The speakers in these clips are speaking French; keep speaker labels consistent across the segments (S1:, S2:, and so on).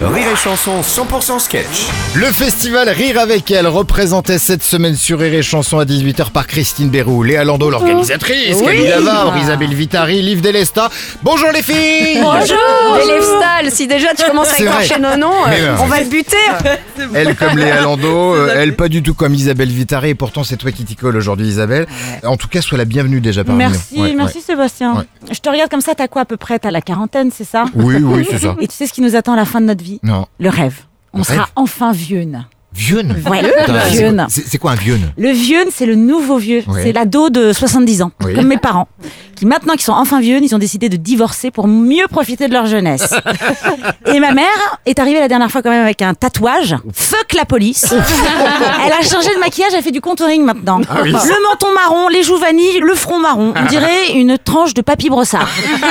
S1: Rire et Chanson 100% sketch.
S2: Le festival Rire avec elle, représenté cette semaine sur Rire et Chanson à 18h par Christine Bérou, Léa Lando, l'organisatrice, Camille Lavar, Isabelle Vitari, Liv Delesta. Bonjour les filles
S3: Bonjour Élève si déjà tu commences à écorcher nos noms, euh,
S2: non.
S3: on va le buter
S2: Elle comme Léa Lando, euh, elle pas du tout comme Isabelle Vitari, et pourtant c'est toi qui t'y colle aujourd'hui Isabelle. En tout cas, sois la bienvenue déjà parmi
S4: Merci,
S2: nous. Ouais,
S4: merci Sébastien.
S2: Ouais.
S4: Je te regarde comme ça, t'as quoi à peu près? T'as la quarantaine, c'est ça?
S2: Oui, oui, c'est ça.
S4: Et tu sais ce qui nous attend à la fin de notre vie
S2: Non.
S4: Le rêve. On
S2: Le
S4: sera
S2: rêve
S4: enfin vieune.
S2: Vieune
S4: Ouais,
S2: c'est
S4: vieune.
S2: quoi- C'est c'est quoi un vieune
S4: Le vieune, c'est le nouveau vieux.
S2: Ouais.
S4: C'est l'ado de 70 ans,
S2: Oui.
S4: comme mes parents, qui maintenant qu'ils sont enfin vieux, ils ont décidé de divorcer pour mieux profiter de leur jeunesse. Et ma mère est arrivée la dernière fois quand même avec un tatouage. Fuck la police. elle a changé de maquillage, elle fait du contouring maintenant.
S2: Ah oui.
S4: Le menton marron, les joues vanille, le front marron. On dirait une tranche de papy brossard.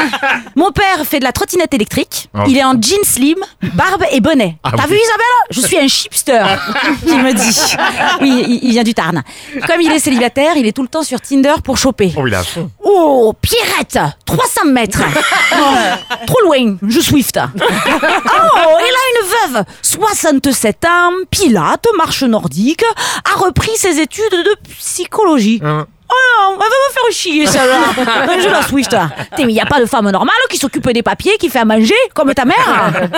S4: Mon père fait de la trottinette électrique.
S2: Oh.
S4: Il est en jeans slim, barbe et bonnet. T'as
S2: Ah oui.
S4: vu Isabelle? Je suis un chipster, il me dit. Oui, il, il vient du Tarn. Comme il est célibataire, il est tout le temps sur Tinder pour choper.
S2: Oh, il a
S4: Oh, Pierrette 300 mètres Oh, Trop loin, je Swift. Oh, et là une veuve 67 ans, pilote, marche nordique, a repris ses études de psychologie.
S2: Hein.
S4: Oh non, elle va me faire chier celle-là. Je la Swift. T'es, mais il n'y a pas de femme normale qui s'occupe des papiers, qui fait à manger, comme ta mère.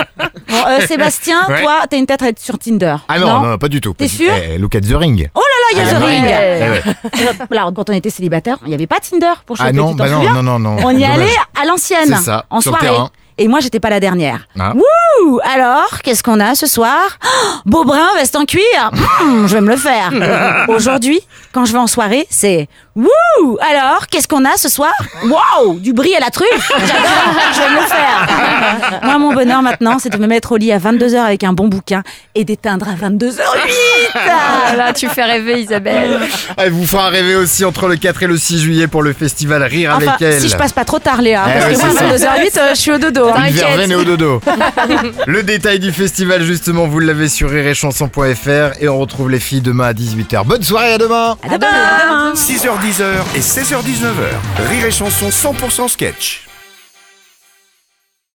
S4: Bon, euh, Sébastien,
S2: Ouais.
S4: toi, t'as une tête à être sur Tinder.
S2: Ah non, non, pas du tout.
S4: T'es
S2: du-
S4: sûr
S2: Eh, Look at the ring.
S4: Oh là là, il y a
S2: Ah,
S4: The. Ring.
S2: Eh ouais.
S4: Alors, quand on était célibataire, il n'y avait pas Tinder pour choper,
S2: Ah non,
S4: tu t'en
S2: bah non,
S4: souviens
S2: non, non, non.
S4: On y
S2: Dommage.
S4: allait à l'ancienne,
S2: C'est ça,
S4: en
S2: sur le
S4: soirée.
S2: terrain.
S4: Et moi, j'étais pas la dernière.
S2: Ah.
S4: Wouh Alors, qu'est-ce qu'on a ce soir? Oh, Beau brun, veste en cuir Hmm, Je vais me le faire. Aujourd'hui, quand je vais en soirée, c'est Wouh Alors, qu'est-ce qu'on a ce soir? Waouh Du brie à la truffe J'adore, je vais me le faire. Moi, mon bonheur maintenant, c'est de me mettre au lit à 22h avec un bon bouquin et d'éteindre à 22h08
S3: Ah là, tu fais rêver Isabelle
S2: Elle vous fera rêver aussi entre le 4 et le 6 juillet pour le festival Rire
S4: Enfin,
S2: avec elle.
S4: si je passe pas trop tard, Léa,
S2: Eh
S4: parce
S2: ouais,
S4: que moi,
S2: ça.
S4: 22h08, euh, je suis au dodo. hein.
S2: Une verveine et au dodo. le détail du festival, justement, vous l'avez sur rireetchanson.fr et on retrouve les filles demain à 18h. Bonne soirée, à demain
S4: À demain.
S1: 6h10 et 16h19h. Rire et Chanson 100% sketch.